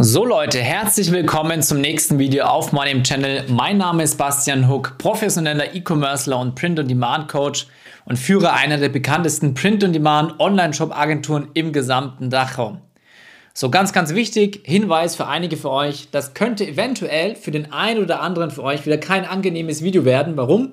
So Leute, herzlich willkommen zum nächsten Video auf meinem Channel. Mein Name ist Bastian Huck, professioneller E-Commercer und Print-on-Demand-Coach und führe einer der bekanntesten Print-on-Demand Online-Shop-Agenturen im gesamten Dachraum. So ganz, ganz wichtig, Hinweis für einige für euch, das könnte eventuell für den einen oder anderen für euch wieder kein angenehmes Video werden. Warum?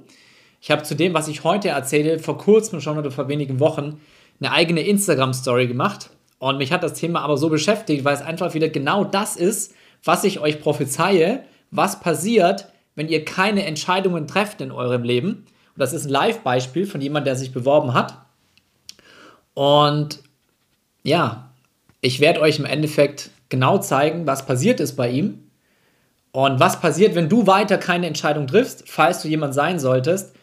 Ich habe zu dem, was ich heute erzähle, vor kurzem schon oder vor wenigen Wochen eine eigene Instagram-Story gemacht und mich hat das Thema aber so beschäftigt, weil es einfach wieder genau das ist, was ich euch prophezeie, was passiert, wenn ihr keine Entscheidungen trefft in eurem Leben. Und das ist ein Live-Beispiel von jemandem, der sich beworben hat. Und ja, ich werde euch im Endeffekt genau zeigen, was passiert ist bei ihm und was passiert, wenn du weiter keine Entscheidung triffst, falls du jemand sein solltest,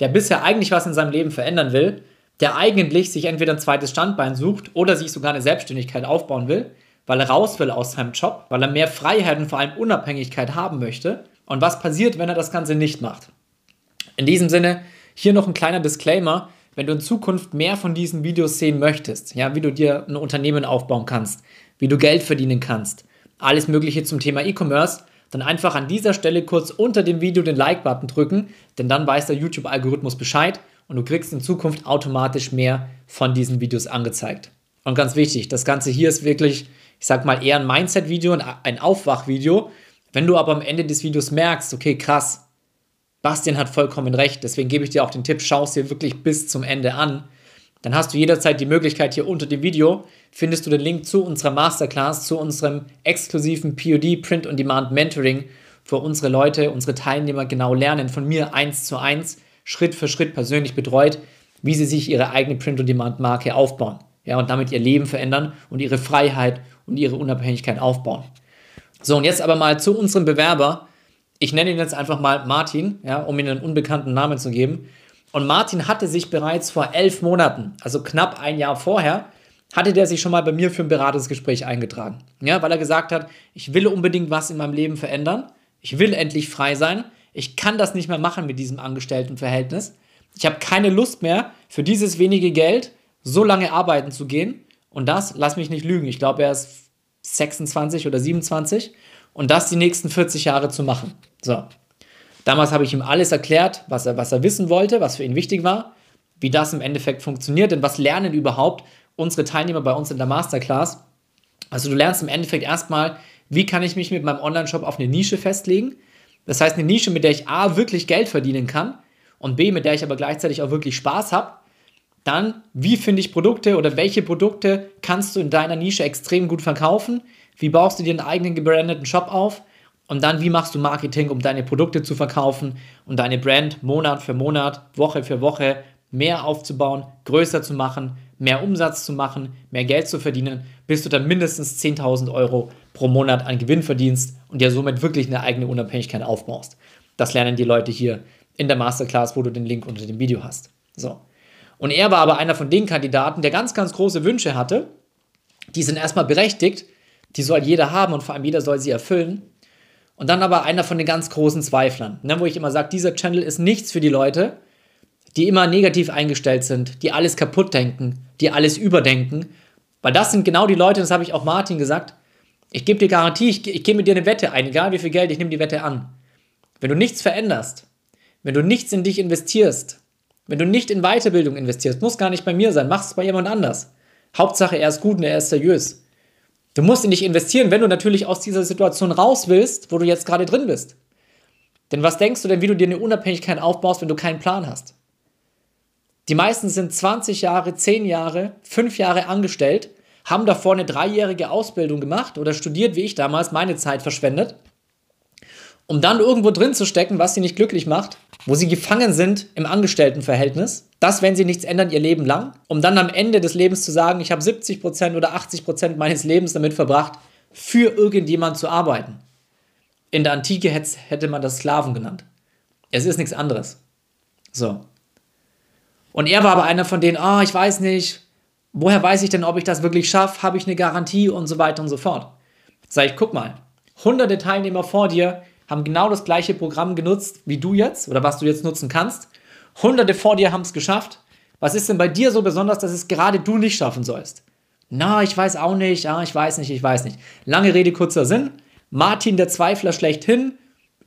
der bisher eigentlich was in seinem Leben verändern will, der eigentlich sich entweder ein zweites Standbein sucht oder sich sogar eine Selbstständigkeit aufbauen will, weil er raus will aus seinem Job, weil er mehr Freiheit und vor allem Unabhängigkeit haben möchte. Und was passiert, wenn er das Ganze nicht macht? In diesem Sinne, hier noch ein kleiner Disclaimer. Wenn du in Zukunft mehr von diesen Videos sehen möchtest, ja, wie du dir ein Unternehmen aufbauen kannst, wie du Geld verdienen kannst, alles Mögliche zum Thema E-Commerce, dann einfach an dieser Stelle kurz unter dem Video den Like-Button drücken, denn dann weiß der YouTube-Algorithmus Bescheid und du kriegst in Zukunft automatisch mehr von diesen Videos angezeigt. Und ganz wichtig, das Ganze hier ist wirklich, ich sag mal, eher ein Mindset-Video, ein Aufwach-Video. Wenn du aber am Ende des Videos merkst, okay, krass, Bastian hat vollkommen recht, deswegen gebe ich dir auch den Tipp, schau es dir wirklich bis zum Ende an. Dann hast du jederzeit die Möglichkeit, hier unter dem Video findest du den Link zu unserer Masterclass, zu unserem exklusiven POD Print on Demand Mentoring, wo unsere Leute, unsere Teilnehmer genau lernen von mir eins zu eins, Schritt für Schritt persönlich betreut, wie sie sich ihre eigene Print-on-Demand-Marke aufbauen. Ja, und damit ihr Leben verändern und ihre Freiheit und ihre Unabhängigkeit aufbauen. So, und jetzt aber mal zu unserem Bewerber. Ich nenne ihn jetzt einfach mal Martin, ja, um ihm einen unbekannten Namen zu geben. Und Martin hatte sich bereits vor elf Monaten, also knapp ein Jahr vorher, hatte der sich schon mal bei mir für ein Beratungsgespräch eingetragen. Ja, weil er gesagt hat, ich will unbedingt was in meinem Leben verändern. Ich will endlich frei sein. Ich kann das nicht mehr machen mit diesem Angestelltenverhältnis. Ich habe keine Lust mehr, für dieses wenige Geld so lange arbeiten zu gehen. Und das, lass mich nicht lügen, ich glaube, er ist 26 oder 27 und das die nächsten 40 Jahre zu machen. So. Damals habe ich ihm alles erklärt, was er, was er wissen wollte, was für ihn wichtig war, wie das im Endeffekt funktioniert, denn was lernen überhaupt unsere Teilnehmer bei uns in der Masterclass? Also du lernst im Endeffekt erstmal, wie kann ich mich mit meinem Online-Shop auf eine Nische festlegen? Das heißt, eine Nische, mit der ich A, wirklich Geld verdienen kann und B, mit der ich aber gleichzeitig auch wirklich Spaß habe. Dann, wie finde ich Produkte oder welche Produkte kannst du in deiner Nische extrem gut verkaufen? Wie baust du dir einen eigenen gebrandeten Shop auf? Und dann, wie machst du Marketing, um deine Produkte zu verkaufen und deine Brand Monat für Monat, Woche für Woche mehr aufzubauen, größer zu machen, mehr Umsatz zu machen, mehr Geld zu verdienen, bis du dann mindestens 10.000 Euro pro Monat an Gewinn verdienst und dir somit wirklich eine eigene Unabhängigkeit aufbaust. Das lernen die Leute hier in der Masterclass, wo du den Link unter dem Video hast. So. Und er war aber einer von den Kandidaten, der ganz, ganz große Wünsche hatte. Die sind erstmal berechtigt, die soll jeder haben und vor allem jeder soll sie erfüllen. Und dann aber einer von den ganz großen Zweiflern, ne, wo ich immer sage, dieser Channel ist nichts für die Leute, die immer negativ eingestellt sind, die alles kaputt denken, die alles überdenken. Weil das sind genau die Leute, das habe ich auch Martin gesagt, ich gebe dir Garantie, ich, ich gehe mit dir eine Wette ein, egal wie viel Geld, ich nehme die Wette an. Wenn du nichts veränderst, wenn du nichts in dich investierst, wenn du nicht in Weiterbildung investierst, muss gar nicht bei mir sein, mach es bei jemand anders. Hauptsache, er ist gut und er ist seriös. Du musst in dich investieren, wenn du natürlich aus dieser Situation raus willst, wo du jetzt gerade drin bist. Denn was denkst du denn, wie du dir eine Unabhängigkeit aufbaust, wenn du keinen Plan hast? Die meisten sind 20 Jahre, 10 Jahre, 5 Jahre angestellt haben davor eine dreijährige Ausbildung gemacht oder studiert, wie ich damals, meine Zeit verschwendet, um dann irgendwo drin zu stecken, was sie nicht glücklich macht, wo sie gefangen sind im Angestelltenverhältnis, das, wenn sie nichts ändern, ihr Leben lang, um dann am Ende des Lebens zu sagen, ich habe 70% oder 80% meines Lebens damit verbracht, für irgendjemand zu arbeiten. In der Antike hätte man das Sklaven genannt. Es ist nichts anderes. So. Und er war aber einer von denen, ah, oh, ich weiß nicht, woher weiß ich denn, ob ich das wirklich schaffe? Habe ich eine Garantie und so weiter und so fort? Sag ich, guck mal, hunderte Teilnehmer vor dir haben genau das gleiche Programm genutzt wie du jetzt oder was du jetzt nutzen kannst. Hunderte vor dir haben es geschafft. Was ist denn bei dir so besonders, dass es gerade du nicht schaffen sollst? Na, ich weiß auch nicht, ja, ich weiß nicht, ich weiß nicht. Lange Rede, kurzer Sinn. Martin, der Zweifler schlechthin,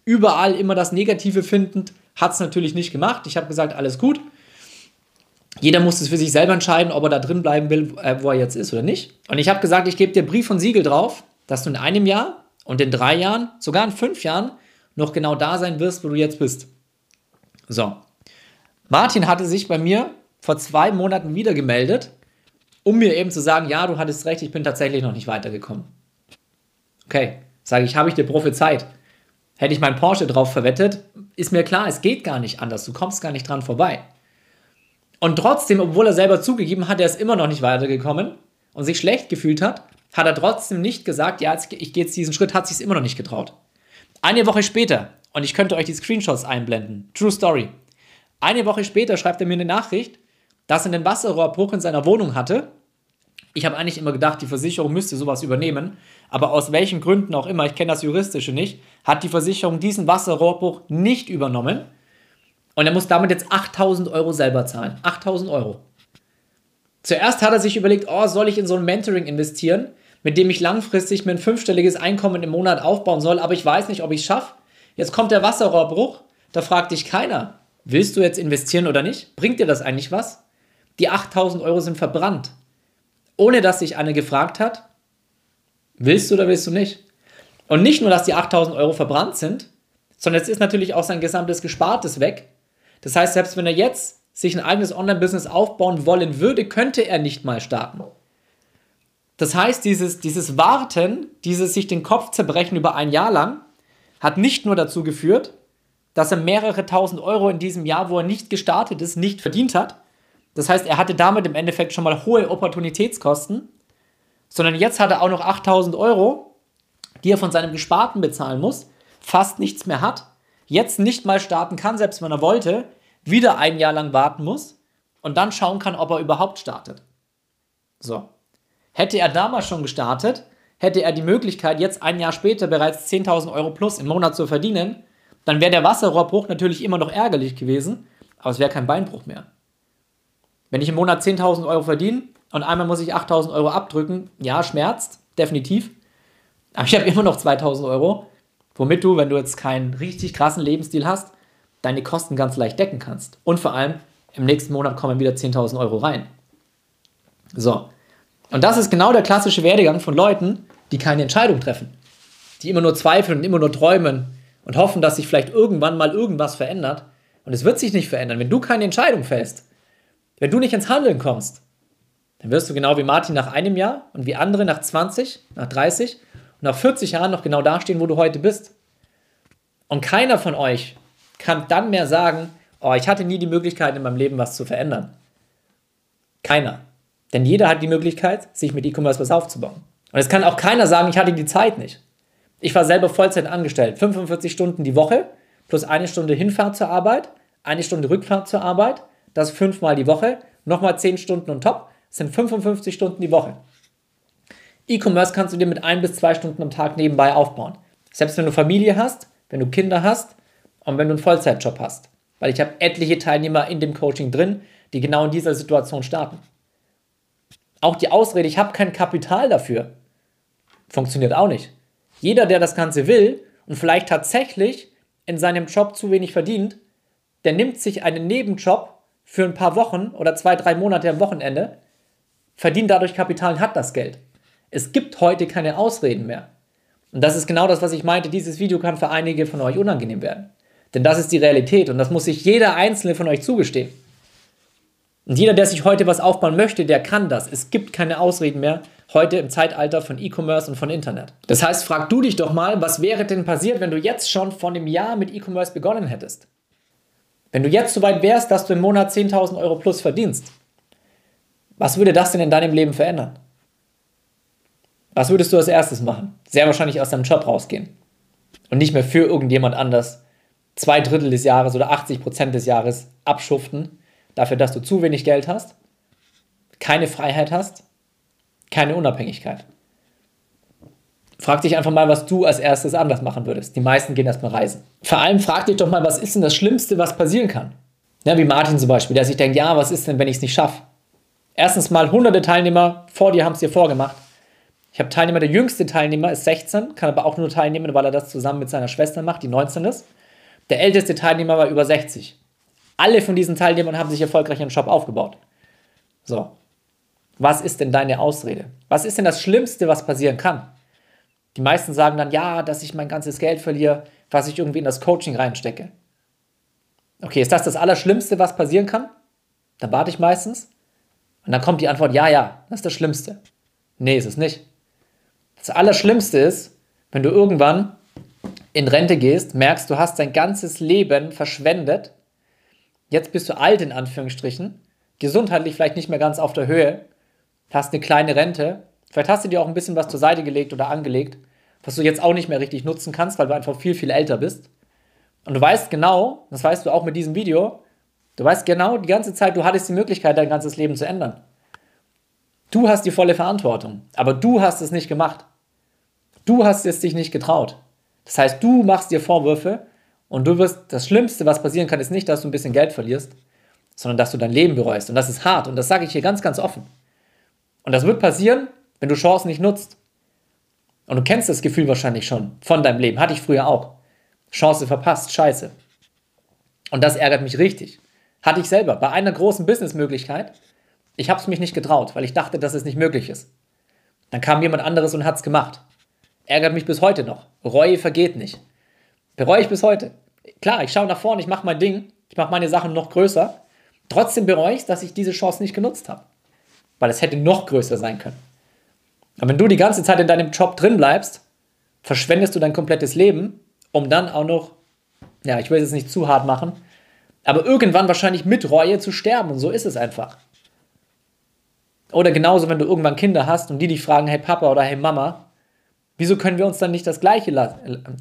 überall immer das Negative findend, hat es natürlich nicht gemacht. Ich habe gesagt, alles gut. Jeder muss es für sich selber entscheiden, ob er da drin bleiben will, äh, wo er jetzt ist oder nicht. Und ich habe gesagt, ich gebe dir Brief und Siegel drauf, dass du in einem Jahr und in drei Jahren, sogar in fünf Jahren, noch genau da sein wirst, wo du jetzt bist. So. Martin hatte sich bei mir vor zwei Monaten wieder gemeldet, um mir eben zu sagen, ja, du hattest recht, ich bin tatsächlich noch nicht weitergekommen. Okay, sage ich, habe ich dir prophezeit. Hätte ich meinen Porsche drauf verwettet, ist mir klar, es geht gar nicht anders, du kommst gar nicht dran vorbei. Und trotzdem, obwohl er selber zugegeben hat, er ist immer noch nicht weitergekommen und sich schlecht gefühlt hat, hat er trotzdem nicht gesagt, ja, ich gehe jetzt diesen Schritt, hat sich es immer noch nicht getraut. Eine Woche später, und ich könnte euch die Screenshots einblenden, True Story. Eine Woche später schreibt er mir eine Nachricht, dass er einen Wasserrohrbruch in seiner Wohnung hatte. Ich habe eigentlich immer gedacht, die Versicherung müsste sowas übernehmen, aber aus welchen Gründen auch immer, ich kenne das Juristische nicht, hat die Versicherung diesen Wasserrohrbruch nicht übernommen und er muss damit jetzt 8000 Euro selber zahlen. 8000 Euro. Zuerst hat er sich überlegt, oh, soll ich in so ein Mentoring investieren, mit dem ich langfristig mir ein fünfstelliges Einkommen im Monat aufbauen soll, aber ich weiß nicht, ob ich es schaffe. Jetzt kommt der Wasserrohrbruch, da fragt dich keiner, willst du jetzt investieren oder nicht? Bringt dir das eigentlich was? Die 8000 Euro sind verbrannt. Ohne dass sich einer gefragt hat, willst du oder willst du nicht? Und nicht nur, dass die 8000 Euro verbrannt sind, sondern jetzt ist natürlich auch sein gesamtes Gespartes weg das heißt, selbst wenn er jetzt sich ein eigenes Online-Business aufbauen wollen würde, könnte er nicht mal starten. Das heißt, dieses, dieses Warten, dieses sich den Kopf zerbrechen über ein Jahr lang, hat nicht nur dazu geführt, dass er mehrere tausend Euro in diesem Jahr, wo er nicht gestartet ist, nicht verdient hat. Das heißt, er hatte damit im Endeffekt schon mal hohe Opportunitätskosten, sondern jetzt hat er auch noch 8000 Euro, die er von seinem Gesparten bezahlen muss, fast nichts mehr hat jetzt nicht mal starten kann, selbst wenn er wollte, wieder ein Jahr lang warten muss und dann schauen kann, ob er überhaupt startet. So. Hätte er damals schon gestartet, hätte er die Möglichkeit, jetzt ein Jahr später bereits 10.000 Euro plus im Monat zu verdienen, dann wäre der Wasserrohrbruch natürlich immer noch ärgerlich gewesen, aber es wäre kein Beinbruch mehr. Wenn ich im Monat 10.000 Euro verdiene und einmal muss ich 8.000 Euro abdrücken, ja, schmerzt, definitiv, aber ich habe immer noch 2.000 Euro, womit du, wenn du jetzt keinen richtig krassen Lebensstil hast, deine Kosten ganz leicht decken kannst. Und vor allem, im nächsten Monat kommen wieder 10.000 Euro rein. So. Und das ist genau der klassische Werdegang von Leuten, die keine Entscheidung treffen. Die immer nur zweifeln und immer nur träumen und hoffen, dass sich vielleicht irgendwann mal irgendwas verändert. Und es wird sich nicht verändern. Wenn du keine Entscheidung fällst, wenn du nicht ins Handeln kommst, dann wirst du genau wie Martin nach einem Jahr und wie andere nach 20, nach 30 und nach 40 Jahren noch genau dastehen, wo du heute bist. Und keiner von euch kann dann mehr sagen, oh, ich hatte nie die Möglichkeit in meinem Leben was zu verändern. Keiner. Denn jeder hat die Möglichkeit, sich mit E-Commerce was aufzubauen. Und es kann auch keiner sagen, ich hatte die Zeit nicht. Ich war selber Vollzeit angestellt, 45 Stunden die Woche, plus eine Stunde Hinfahrt zur Arbeit, eine Stunde Rückfahrt zur Arbeit, das fünfmal die Woche, nochmal 10 Stunden und top, sind 55 Stunden die Woche. E-Commerce kannst du dir mit ein bis zwei Stunden am Tag nebenbei aufbauen. Selbst wenn du Familie hast, wenn du Kinder hast und wenn du einen Vollzeitjob hast. Weil ich habe etliche Teilnehmer in dem Coaching drin, die genau in dieser Situation starten. Auch die Ausrede, ich habe kein Kapital dafür, funktioniert auch nicht. Jeder, der das Ganze will und vielleicht tatsächlich in seinem Job zu wenig verdient, der nimmt sich einen Nebenjob für ein paar Wochen oder zwei, drei Monate am Wochenende, verdient dadurch Kapital und hat das Geld. Es gibt heute keine Ausreden mehr. Und das ist genau das, was ich meinte. Dieses Video kann für einige von euch unangenehm werden. Denn das ist die Realität und das muss sich jeder einzelne von euch zugestehen. Und jeder, der sich heute was aufbauen möchte, der kann das. Es gibt keine Ausreden mehr heute im Zeitalter von E-Commerce und von Internet. Das heißt, frag du dich doch mal, was wäre denn passiert, wenn du jetzt schon vor einem Jahr mit E-Commerce begonnen hättest? Wenn du jetzt so weit wärst, dass du im Monat 10.000 Euro plus verdienst, was würde das denn in deinem Leben verändern? Was würdest du als erstes machen? Sehr wahrscheinlich aus deinem Job rausgehen. Und nicht mehr für irgendjemand anders zwei Drittel des Jahres oder 80 Prozent des Jahres abschuften, dafür, dass du zu wenig Geld hast, keine Freiheit hast, keine Unabhängigkeit. Frag dich einfach mal, was du als erstes anders machen würdest. Die meisten gehen erstmal reisen. Vor allem frag dich doch mal, was ist denn das Schlimmste, was passieren kann? Ja, wie Martin zum Beispiel, der sich denkt, ja, was ist denn, wenn ich es nicht schaffe? Erstens mal hunderte Teilnehmer vor dir haben es dir vorgemacht. Ich habe Teilnehmer, der jüngste Teilnehmer ist 16, kann aber auch nur teilnehmen, weil er das zusammen mit seiner Schwester macht, die 19 ist. Der älteste Teilnehmer war über 60. Alle von diesen Teilnehmern haben sich erfolgreich einen Shop aufgebaut. So. Was ist denn deine Ausrede? Was ist denn das Schlimmste, was passieren kann? Die meisten sagen dann, ja, dass ich mein ganzes Geld verliere, was ich irgendwie in das Coaching reinstecke. Okay, ist das das Allerschlimmste, was passieren kann? Dann warte ich meistens. Und dann kommt die Antwort, ja, ja, das ist das Schlimmste. Nee, ist es nicht. Das Allerschlimmste ist, wenn du irgendwann in Rente gehst, merkst, du hast dein ganzes Leben verschwendet. Jetzt bist du alt in Anführungsstrichen, gesundheitlich vielleicht nicht mehr ganz auf der Höhe, hast eine kleine Rente, vielleicht hast du dir auch ein bisschen was zur Seite gelegt oder angelegt, was du jetzt auch nicht mehr richtig nutzen kannst, weil du einfach viel, viel älter bist. Und du weißt genau, das weißt du auch mit diesem Video, du weißt genau die ganze Zeit, du hattest die Möglichkeit, dein ganzes Leben zu ändern. Du hast die volle Verantwortung, aber du hast es nicht gemacht. Du hast es dich nicht getraut. Das heißt, du machst dir Vorwürfe und du wirst, das Schlimmste, was passieren kann, ist nicht, dass du ein bisschen Geld verlierst, sondern dass du dein Leben bereust. Und das ist hart und das sage ich hier ganz, ganz offen. Und das wird passieren, wenn du Chancen nicht nutzt. Und du kennst das Gefühl wahrscheinlich schon von deinem Leben. Hatte ich früher auch. Chance verpasst, scheiße. Und das ärgert mich richtig. Hatte ich selber bei einer großen Businessmöglichkeit. Ich habe es mich nicht getraut, weil ich dachte, dass es nicht möglich ist. Dann kam jemand anderes und hat es gemacht. Ärgert mich bis heute noch. Reue vergeht nicht. Bereue ich bis heute. Klar, ich schaue nach vorne, ich mache mein Ding, ich mache meine Sachen noch größer. Trotzdem bereue ich dass ich diese Chance nicht genutzt habe. Weil es hätte noch größer sein können. Aber wenn du die ganze Zeit in deinem Job drin bleibst, verschwendest du dein komplettes Leben, um dann auch noch, ja, ich will es jetzt nicht zu hart machen, aber irgendwann wahrscheinlich mit Reue zu sterben. Und so ist es einfach. Oder genauso, wenn du irgendwann Kinder hast und die dich fragen, hey Papa oder hey Mama, wieso können wir uns dann nicht das Gleiche,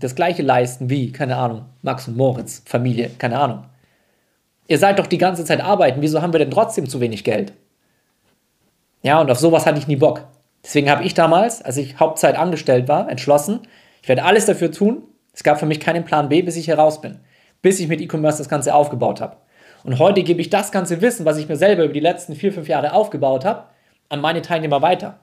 das Gleiche leisten wie, keine Ahnung, Max und Moritz, Familie, keine Ahnung. Ihr seid doch die ganze Zeit arbeiten, wieso haben wir denn trotzdem zu wenig Geld? Ja, und auf sowas hatte ich nie Bock. Deswegen habe ich damals, als ich Hauptzeit angestellt war, entschlossen, ich werde alles dafür tun. Es gab für mich keinen Plan B, bis ich hier raus bin. Bis ich mit E-Commerce das Ganze aufgebaut habe. Und heute gebe ich das ganze Wissen, was ich mir selber über die letzten vier, fünf Jahre aufgebaut habe, an meine Teilnehmer weiter.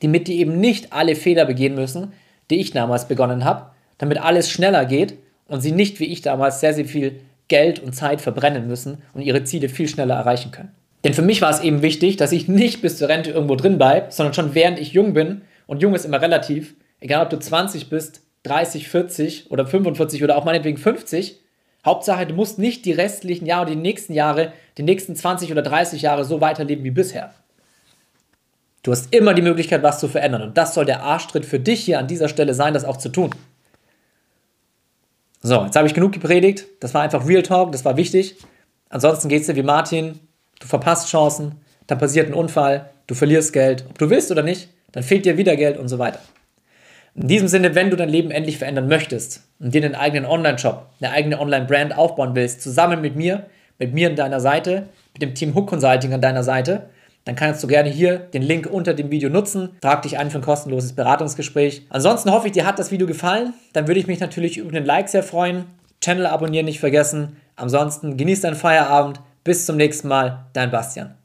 Damit die eben nicht alle Fehler begehen müssen, die ich damals begonnen habe, damit alles schneller geht und sie nicht wie ich damals sehr, sehr viel Geld und Zeit verbrennen müssen und ihre Ziele viel schneller erreichen können. Denn für mich war es eben wichtig, dass ich nicht bis zur Rente irgendwo drin bleibe, sondern schon während ich jung bin, und jung ist immer relativ, egal ob du 20 bist, 30, 40 oder 45 oder auch meinetwegen 50, Hauptsache, du musst nicht die restlichen Jahre, die nächsten Jahre, die nächsten 20 oder 30 Jahre so weiterleben wie bisher. Du hast immer die Möglichkeit, was zu verändern. Und das soll der Arschtritt für dich hier an dieser Stelle sein, das auch zu tun. So, jetzt habe ich genug gepredigt. Das war einfach Real Talk, das war wichtig. Ansonsten geht es dir wie Martin. Du verpasst Chancen, dann passiert ein Unfall, du verlierst Geld, ob du willst oder nicht, dann fehlt dir wieder Geld und so weiter. In diesem Sinne, wenn du dein Leben endlich verändern möchtest und dir einen eigenen Online-Shop, eine eigene Online-Brand aufbauen willst, zusammen mit mir, mit mir an deiner Seite, mit dem Team Hook Consulting an deiner Seite, dann kannst du gerne hier den Link unter dem Video nutzen. Trag dich ein für ein kostenloses Beratungsgespräch. Ansonsten hoffe ich, dir hat das Video gefallen. Dann würde ich mich natürlich über den Like sehr freuen. Channel abonnieren nicht vergessen. Ansonsten genieß deinen Feierabend. Bis zum nächsten Mal, dein Bastian.